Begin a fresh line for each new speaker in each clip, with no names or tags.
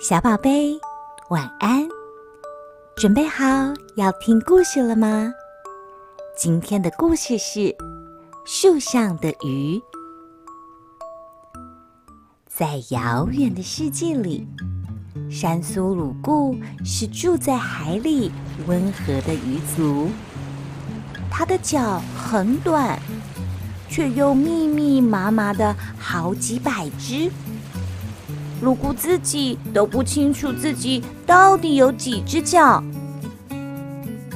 小宝贝，晚安！准备好要听故事了吗？今天的故事是《树上的鱼》。在遥远的世界里，山苏鲁固是住在海里温和的鱼族。它的脚很短，却又密密麻麻的好几百只。鲁固自己都不清楚自己到底有几只脚。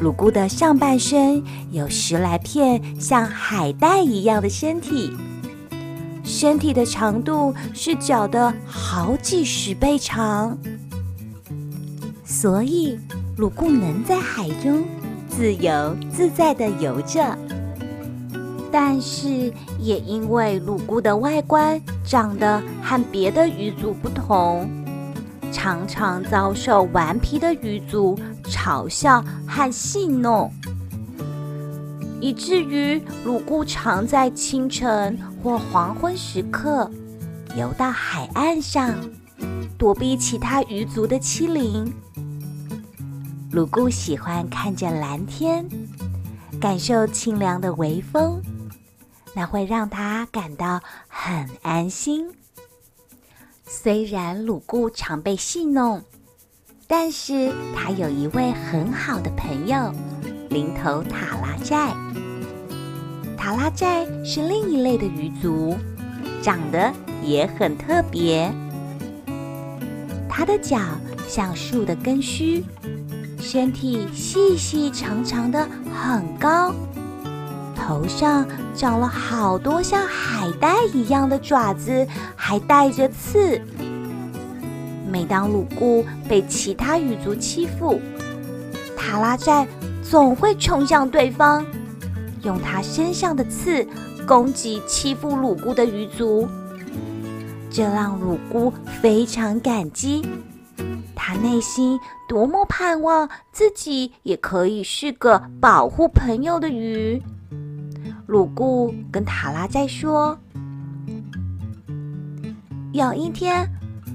鲁固的上半身有十来片像海带一样的身体，身体的长度是脚的好几十倍长，所以鲁固能在海中自由自在的游着。但是，也因为鲁固的外观长得和别的鱼族不同，常常遭受顽皮的鱼族嘲笑和戏弄，以至于鲁固常在清晨或黄昏时刻游到海岸上，躲避其他鱼族的欺凌。鲁固喜欢看着蓝天，感受清凉的微风。那会让他感到很安心。虽然鲁固常被戏弄，但是他有一位很好的朋友——林头塔拉寨。塔拉寨是另一类的鱼族，长得也很特别。它的脚像树的根须，身体细细长长的，很高。头上长了好多像海带一样的爪子，还带着刺。每当鲁固被其他鱼族欺负，塔拉寨总会冲向对方，用他身上的刺攻击欺负鲁固的鱼族。这让鲁固非常感激，他内心多么盼望自己也可以是个保护朋友的鱼。鲁固跟塔拉寨说：“有一天，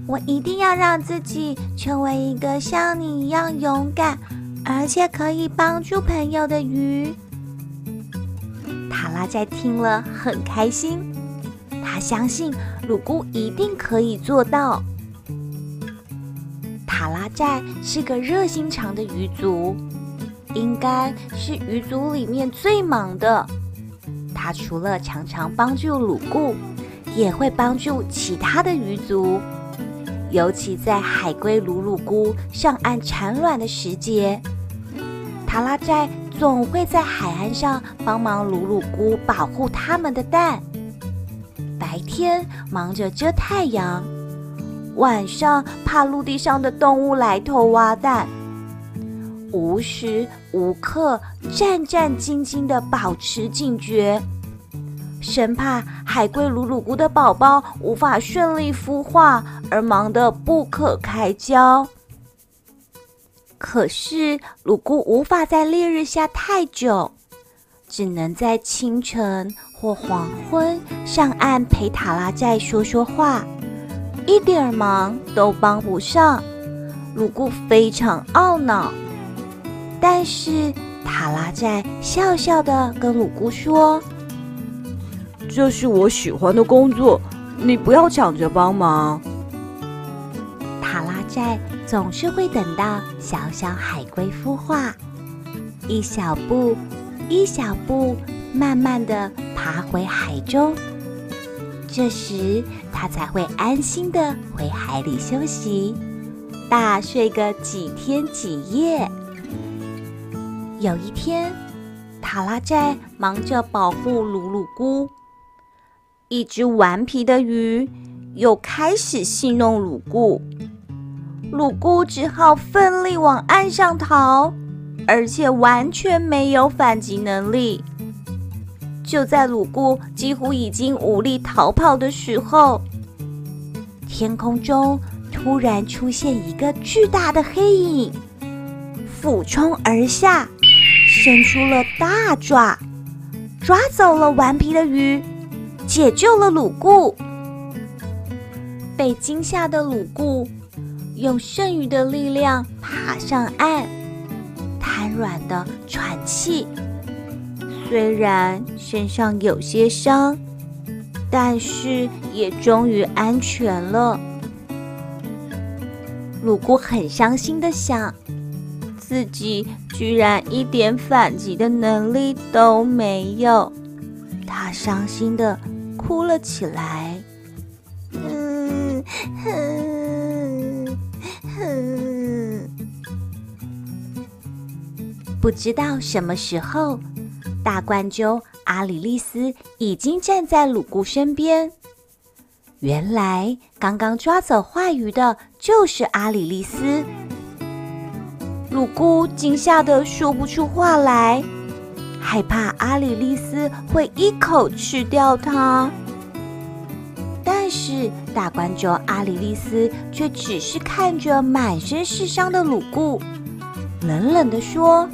我一定要让自己成为一个像你一样勇敢，而且可以帮助朋友的鱼。”塔拉寨听了很开心，他相信鲁固一定可以做到。塔拉寨是个热心肠的鱼族，应该是鱼族里面最忙的。他除了常常帮助鲁固，也会帮助其他的鱼族，尤其在海龟鲁鲁菇上岸产卵的时节，塔拉寨总会在海岸上帮忙鲁鲁菇保护它们的蛋。白天忙着遮太阳，晚上怕陆地上的动物来偷挖蛋，无时无刻战战兢兢地保持警觉。生怕海龟鲁鲁菇的宝宝无法顺利孵化而忙得不可开交。可是鲁固无法在烈日下太久，只能在清晨或黄昏上岸陪塔拉寨说说话，一点忙都帮不上。鲁固非常懊恼，但是塔拉寨笑笑的跟鲁姑说。这是我喜欢的工作，你不要抢着帮忙。塔拉寨总是会等到小小海龟孵化，一小步一小步，慢慢的爬回海中。这时，它才会安心的回海里休息，大睡个几天几夜。有一天，塔拉寨忙着保护鲁鲁姑。一只顽皮的鱼又开始戏弄鲁固，鲁固只好奋力往岸上逃，而且完全没有反击能力。就在鲁固几乎已经无力逃跑的时候，天空中突然出现一个巨大的黑影，俯冲而下，伸出了大爪，抓走了顽皮的鱼。解救了鲁固，被惊吓的鲁固用剩余的力量爬上岸，瘫软的喘气。虽然身上有些伤，但是也终于安全了。鲁固很伤心地想，自己居然一点反击的能力都没有，他伤心地哭了起来。嗯哼哼，不知道什么时候。大冠鸠阿里丽丝已经站在鲁姑身边。原来，刚刚抓走坏鱼的就是阿里丽丝。鲁姑惊吓得说不出话来，害怕阿里丽丝会一口吃掉它。但是，大冠鷲阿里丽丝却只是看着满身是伤的鲁姑，冷冷地说。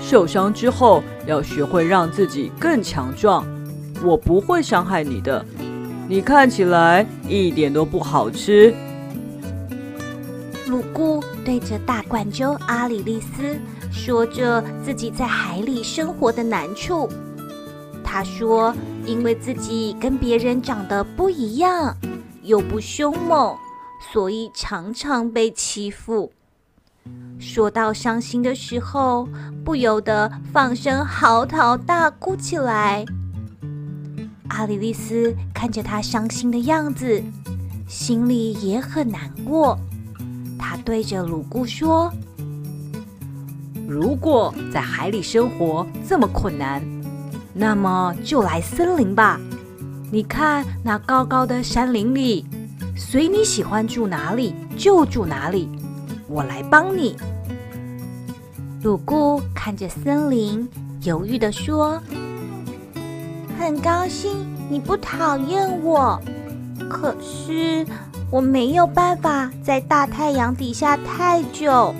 受伤之后要学会让自己更强壮，我不会伤害你的。你看起来一点都不好吃。
鲁姑对着大冠鷲阿里丽丝说着自己在海里生活的难处。她说，因为自己跟别人长得不一样，又不凶猛，所以常常被欺负。说到伤心的时候，不由得放声嚎啕大哭起来。阿里丽丝看着他伤心的样子，心里也很难过。他对着鲁姑说：“
如果在海里生活这么困难，那么就来森林吧。你看那高高的山林里，随你喜欢住哪里就住哪里。我来帮你。”
鲁姑看着森林，犹豫地说：“很高兴你不讨厌我，可是我没有办法在大太阳底下太久，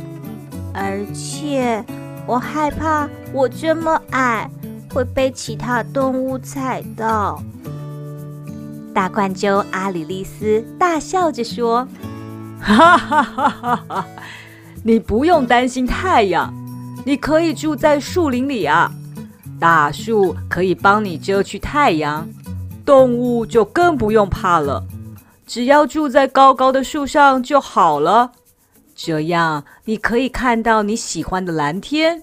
而且我害怕我这么矮会被其他动物踩到。”大冠鷲阿里丽丝大笑着说：“
哈哈哈哈哈！你不用担心太阳。”你可以住在树林里啊，大树可以帮你遮去太阳，动物就更不用怕了。只要住在高高的树上就好了，这样你可以看到你喜欢的蓝天，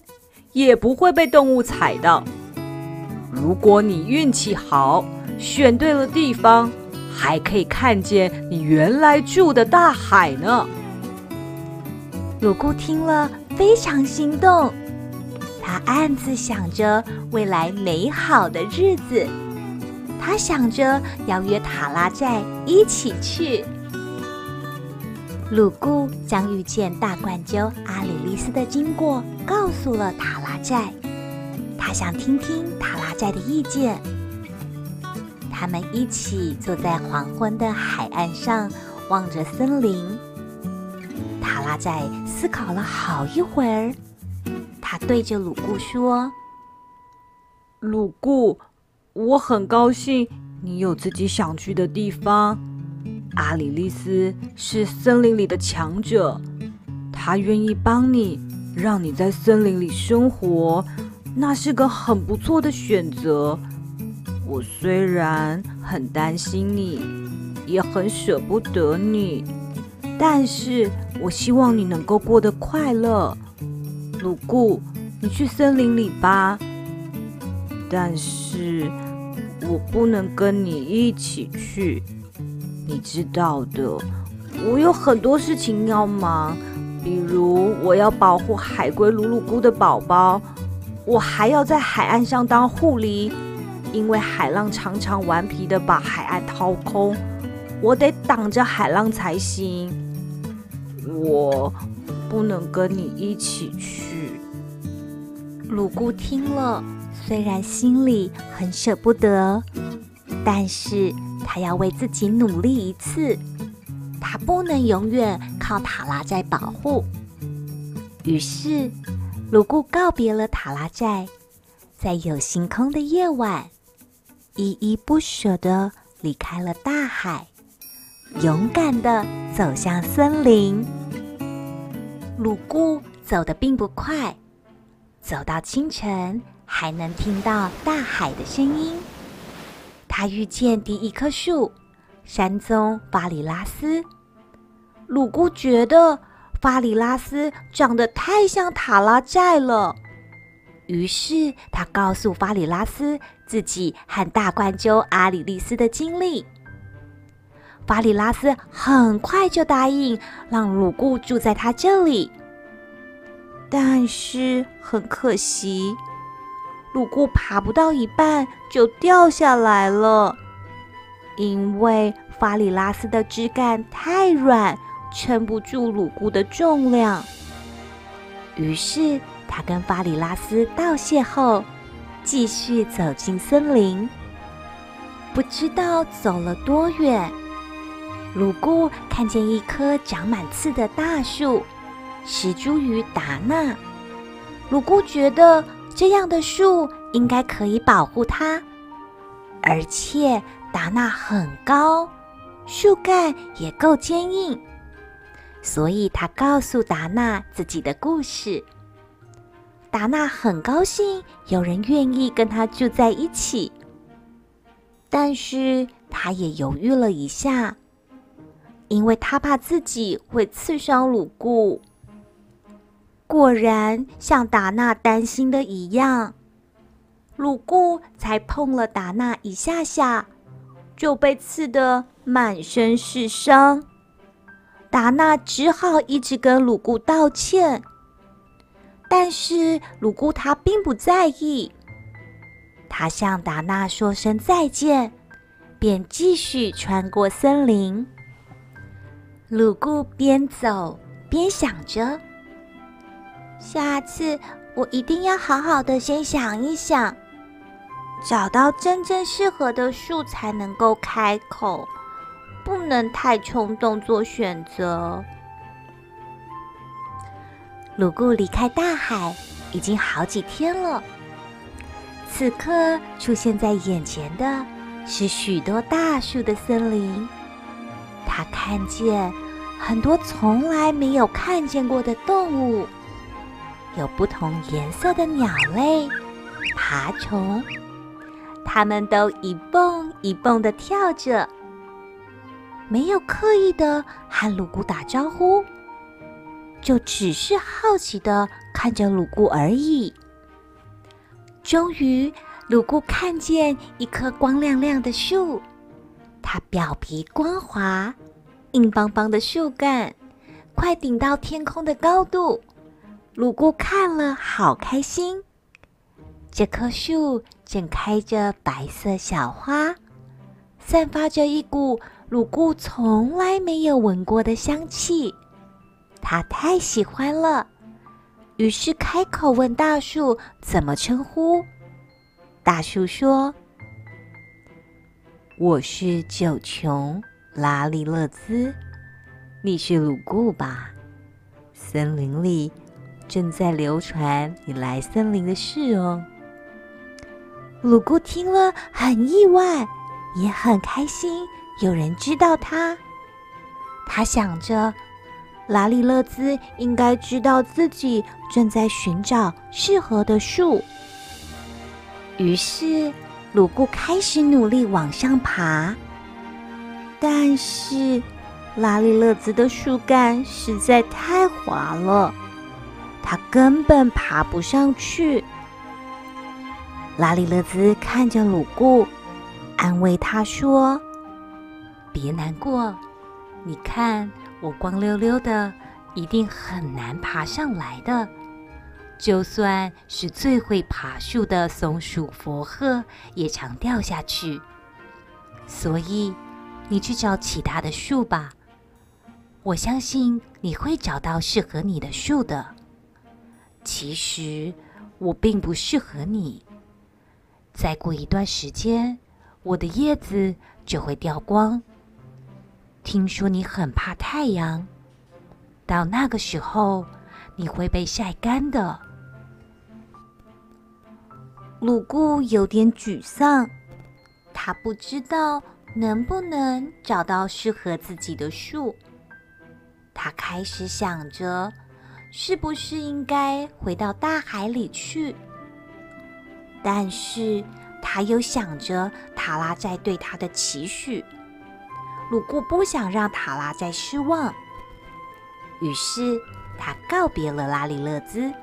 也不会被动物踩到。如果你运气好，选对了地方，还可以看见你原来住的大海呢。
鲁姑听了。非常心动，他暗自想着未来美好的日子。他想着要约塔拉寨一起去。鲁固将遇见大冠鸠阿里丽斯的经过告诉了塔拉寨，他想听听塔拉寨的意见。他们一起坐在黄昏的海岸上，望着森林。塔拉寨思考了好一会儿，他对着鲁固说：“
鲁固，我很高兴你有自己想去的地方。阿里丽丝是森林里的强者，她愿意帮你，让你在森林里生活，那是个很不错的选择。我虽然很担心你，也很舍不得你，但是……”我希望你能够过得快乐，鲁固，你去森林里吧。但是我不能跟你一起去，你知道的，我有很多事情要忙，比如我要保护海龟鲁鲁姑的宝宝，我还要在海岸上当护理，因为海浪常常顽皮的把海岸掏空，我得挡着海浪才行。我不能跟你一起去。
鲁姑听了，虽然心里很舍不得，但是他要为自己努力一次。他不能永远靠塔拉寨保护。于是，鲁固告别了塔拉寨，在有星空的夜晚，依依不舍地离开了大海，勇敢地。走向森林。鲁固走得并不快，走到清晨还能听到大海的声音。他遇见第一棵树——山棕法里拉斯。鲁固觉得法里拉斯长得太像塔拉寨了，于是他告诉法里拉斯自己和大冠鷲阿里丽斯的经历。法里拉斯很快就答应让鲁固住在他这里，但是很可惜，鲁固爬不到一半就掉下来了，因为法里拉斯的枝干太软，撑不住鲁固的重量。于是他跟法里拉斯道谢后，继续走进森林。不知道走了多远。鲁固看见一棵长满刺的大树，石茱萸达那。鲁固觉得这样的树应该可以保护它，而且达娜很高，树干也够坚硬，所以他告诉达娜自己的故事。达娜很高兴有人愿意跟他住在一起，但是他也犹豫了一下。因为他怕自己会刺伤鲁固。果然像达娜担心的一样，鲁固才碰了达娜一下下，就被刺得满身是伤。达娜只好一直跟鲁固道歉，但是鲁固他并不在意，他向达娜说声再见，便继续穿过森林。鲁固边走边想着：“下次我一定要好好的先想一想，找到真正适合的树才能够开口，不能太冲动做选择。”鲁固离开大海已经好几天了，此刻出现在眼前的是许多大树的森林。他看见很多从来没有看见过的动物，有不同颜色的鸟类、爬虫，它们都一蹦一蹦地跳着，没有刻意的和鲁固打招呼，就只是好奇的看着鲁固而已。终于，鲁固看见一棵光亮亮的树，它表皮光滑。硬邦邦的树干，快顶到天空的高度。鲁固看了，好开心。这棵树正开着白色小花，散发着一股鲁固从来没有闻过的香气。他太喜欢了，于是开口问大树怎么称呼。大树说：“我是九琼。”拉利勒兹，你是鲁固吧？森林里正在流传你来森林的事哦。鲁固听了很意外，也很开心，有人知道他。他想着，拉里勒兹应该知道自己正在寻找适合的树。于是，鲁固开始努力往上爬。但是，拉里勒兹的树干实在太滑了，他根本爬不上去。拉里勒兹看着鲁固，安慰他说：“别难过，你看我光溜溜的，一定很难爬上来的。就算是最会爬树的松鼠佛赫，也常掉下去。所以。”你去找其他的树吧，我相信你会找到适合你的树的。其实我并不适合你。再过一段时间，我的叶子就会掉光。听说你很怕太阳，到那个时候你会被晒干的。鲁固有点沮丧，他不知道。能不能找到适合自己的树？他开始想着，是不是应该回到大海里去？但是他又想着塔拉寨对他的期许，鲁固不想让塔拉再失望，于是他告别了拉里勒兹，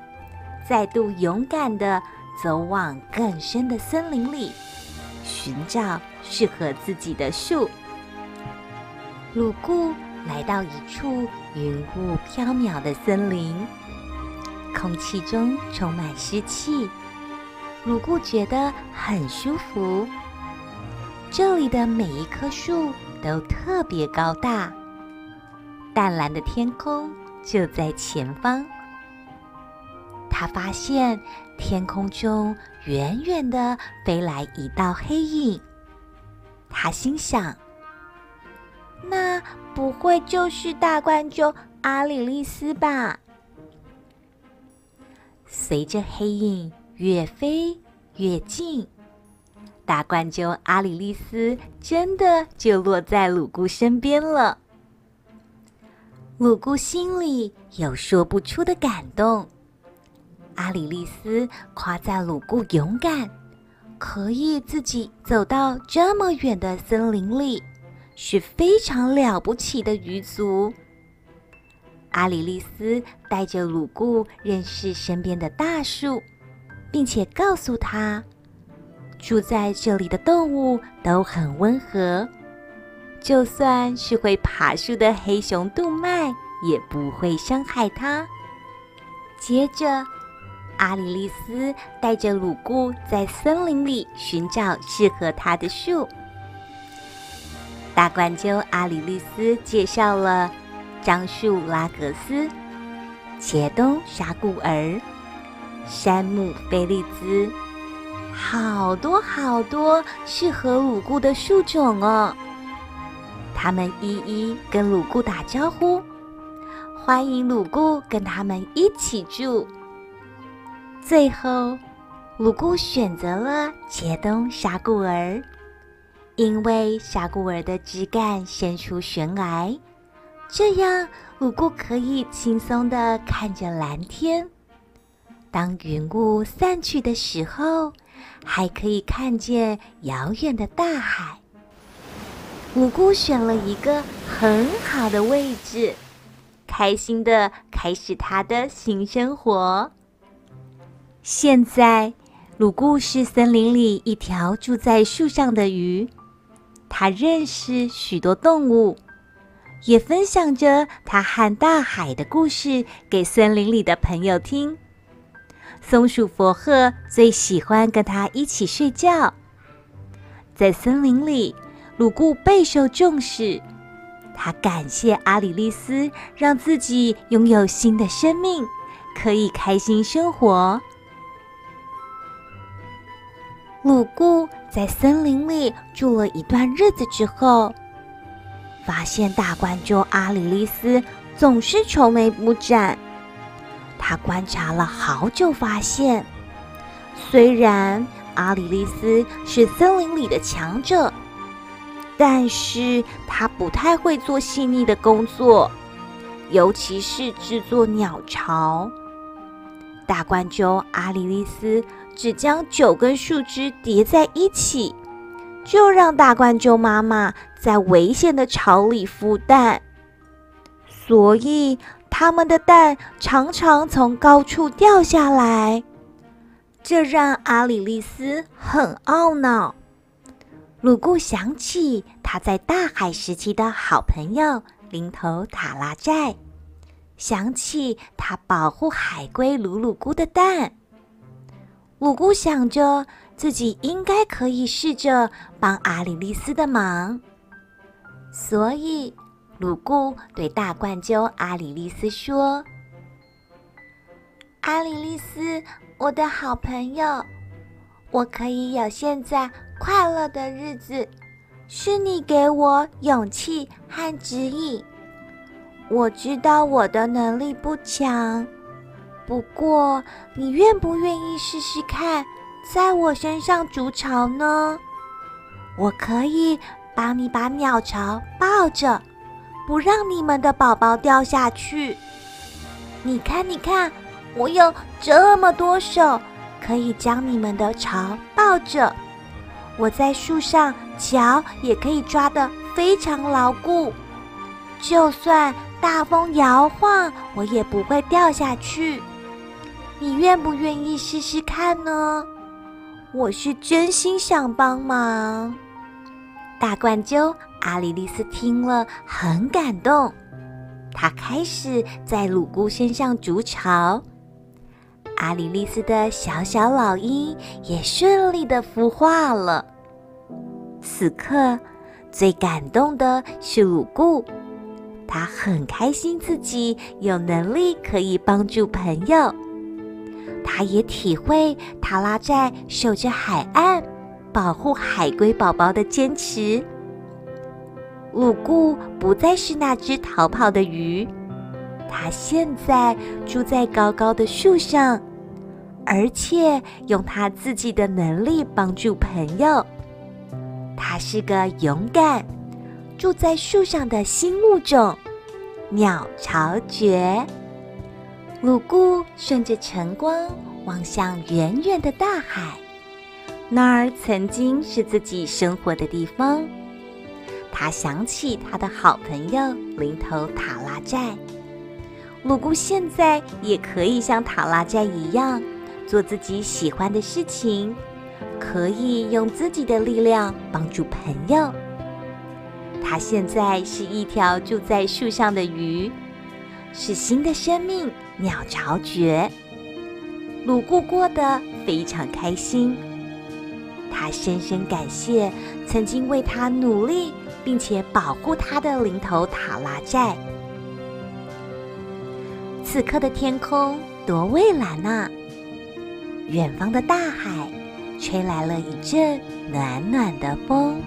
再度勇敢地走往更深的森林里，寻找适合自己的树。鲁固来到一处云雾飘渺的森林，空气中充满湿气。鲁固觉得很舒服。这里的每一棵树都特别高大，淡蓝的天空就在前方。他发现天空中远远地飞来一道黑影，他心想：“那不会就是大冠军阿里丽丝吧？”随着黑影。越飞越近，大冠军阿里丽丝真的就落在鲁固身边了。鲁固心里有说不出的感动。阿里丽丝夸赞鲁固勇敢，可以自己走到这么远的森林里，是非常了不起的鱼族。阿里丽丝带着鲁固认识身边的大树。并且告诉他，住在这里的动物都很温和，就算是会爬树的黑熊杜麦也不会伤害他。接着，阿里丽丝带着鲁固在森林里寻找适合他的树。大冠鸠阿里丽斯介绍了樟树拉格斯、茄冬沙固儿。杉木菲利兹，好多好多适合鲁固的树种哦。他们一一跟鲁固打招呼，欢迎鲁固跟他们一起住。最后，鲁固选择了茄冬沙固儿，因为沙固儿的枝干伸出悬崖，这样鲁固可以轻松地看着蓝天。当云雾散去的时候，还可以看见遥远的大海。鲁固选了一个很好的位置，开心地开始他的新生活。现在，鲁固是森林里一条住在树上的鱼，他认识许多动物，也分享着他和大海的故事给森林里的朋友听。松鼠佛赫最喜欢跟他一起睡觉。在森林里，鲁固备受重视。他感谢阿里丽丝，让自己拥有新的生命，可以开心生活。鲁固在森林里住了一段日子之后，发现大冠鷲阿里丽丝总是愁眉不展。他观察了好久，发现虽然阿里丽丝是森林里的强者，但是他不太会做细腻的工作，尤其是制作鸟巢。大冠鷲阿里丽丝只将九根树枝叠在一起，就让大冠鷲妈妈在危险的巢里孵蛋，所以。他们的蛋常常从高处掉下来，这让阿里丽丝很懊恼。鲁固想起他在大海时期的好朋友林头塔拉寨，想起他保护海龟鲁鲁姑的蛋，鲁姑想着自己应该可以试着帮阿里丽丝的忙，所以。鲁姑对大冠鷲阿里丽丝说：“阿里丽丝，我的好朋友，我可以有现在快乐的日子，是你给我勇气和指引。我知道我的能力不强，不过你愿不愿意试试看，在我身上筑巢呢？我可以帮你把鸟巢抱着。”不让你们的宝宝掉下去。你看，你看，我有这么多手，可以将你们的巢抱着。我在树上，脚也可以抓得非常牢固，就算大风摇晃，我也不会掉下去。你愿不愿意试试看呢？我是真心想帮忙。大冠鸠阿里丽丝听了很感动，她开始在鲁固身上筑巢。阿里丽丝的小小老鹰也顺利的孵化了。此刻最感动的是鲁固，他很开心自己有能力可以帮助朋友。他也体会塔拉寨守着海岸，保护海龟宝宝的坚持。鲁菇不再是那只逃跑的鱼，它现在住在高高的树上。而且用他自己的能力帮助朋友，他是个勇敢住在树上的新物种——鸟巢蕨。鲁菇顺着晨光望向远远的大海，那儿曾经是自己生活的地方。他想起他的好朋友林头塔拉寨，鲁菇现在也可以像塔拉寨一样。做自己喜欢的事情，可以用自己的力量帮助朋友。他现在是一条住在树上的鱼，是新的生命——鸟巢蕨。鲁固过得非常开心，他深深感谢曾经为他努力并且保护他的林头塔拉寨。此刻的天空多蔚蓝啊！远方的大海，吹来了一阵暖暖的风。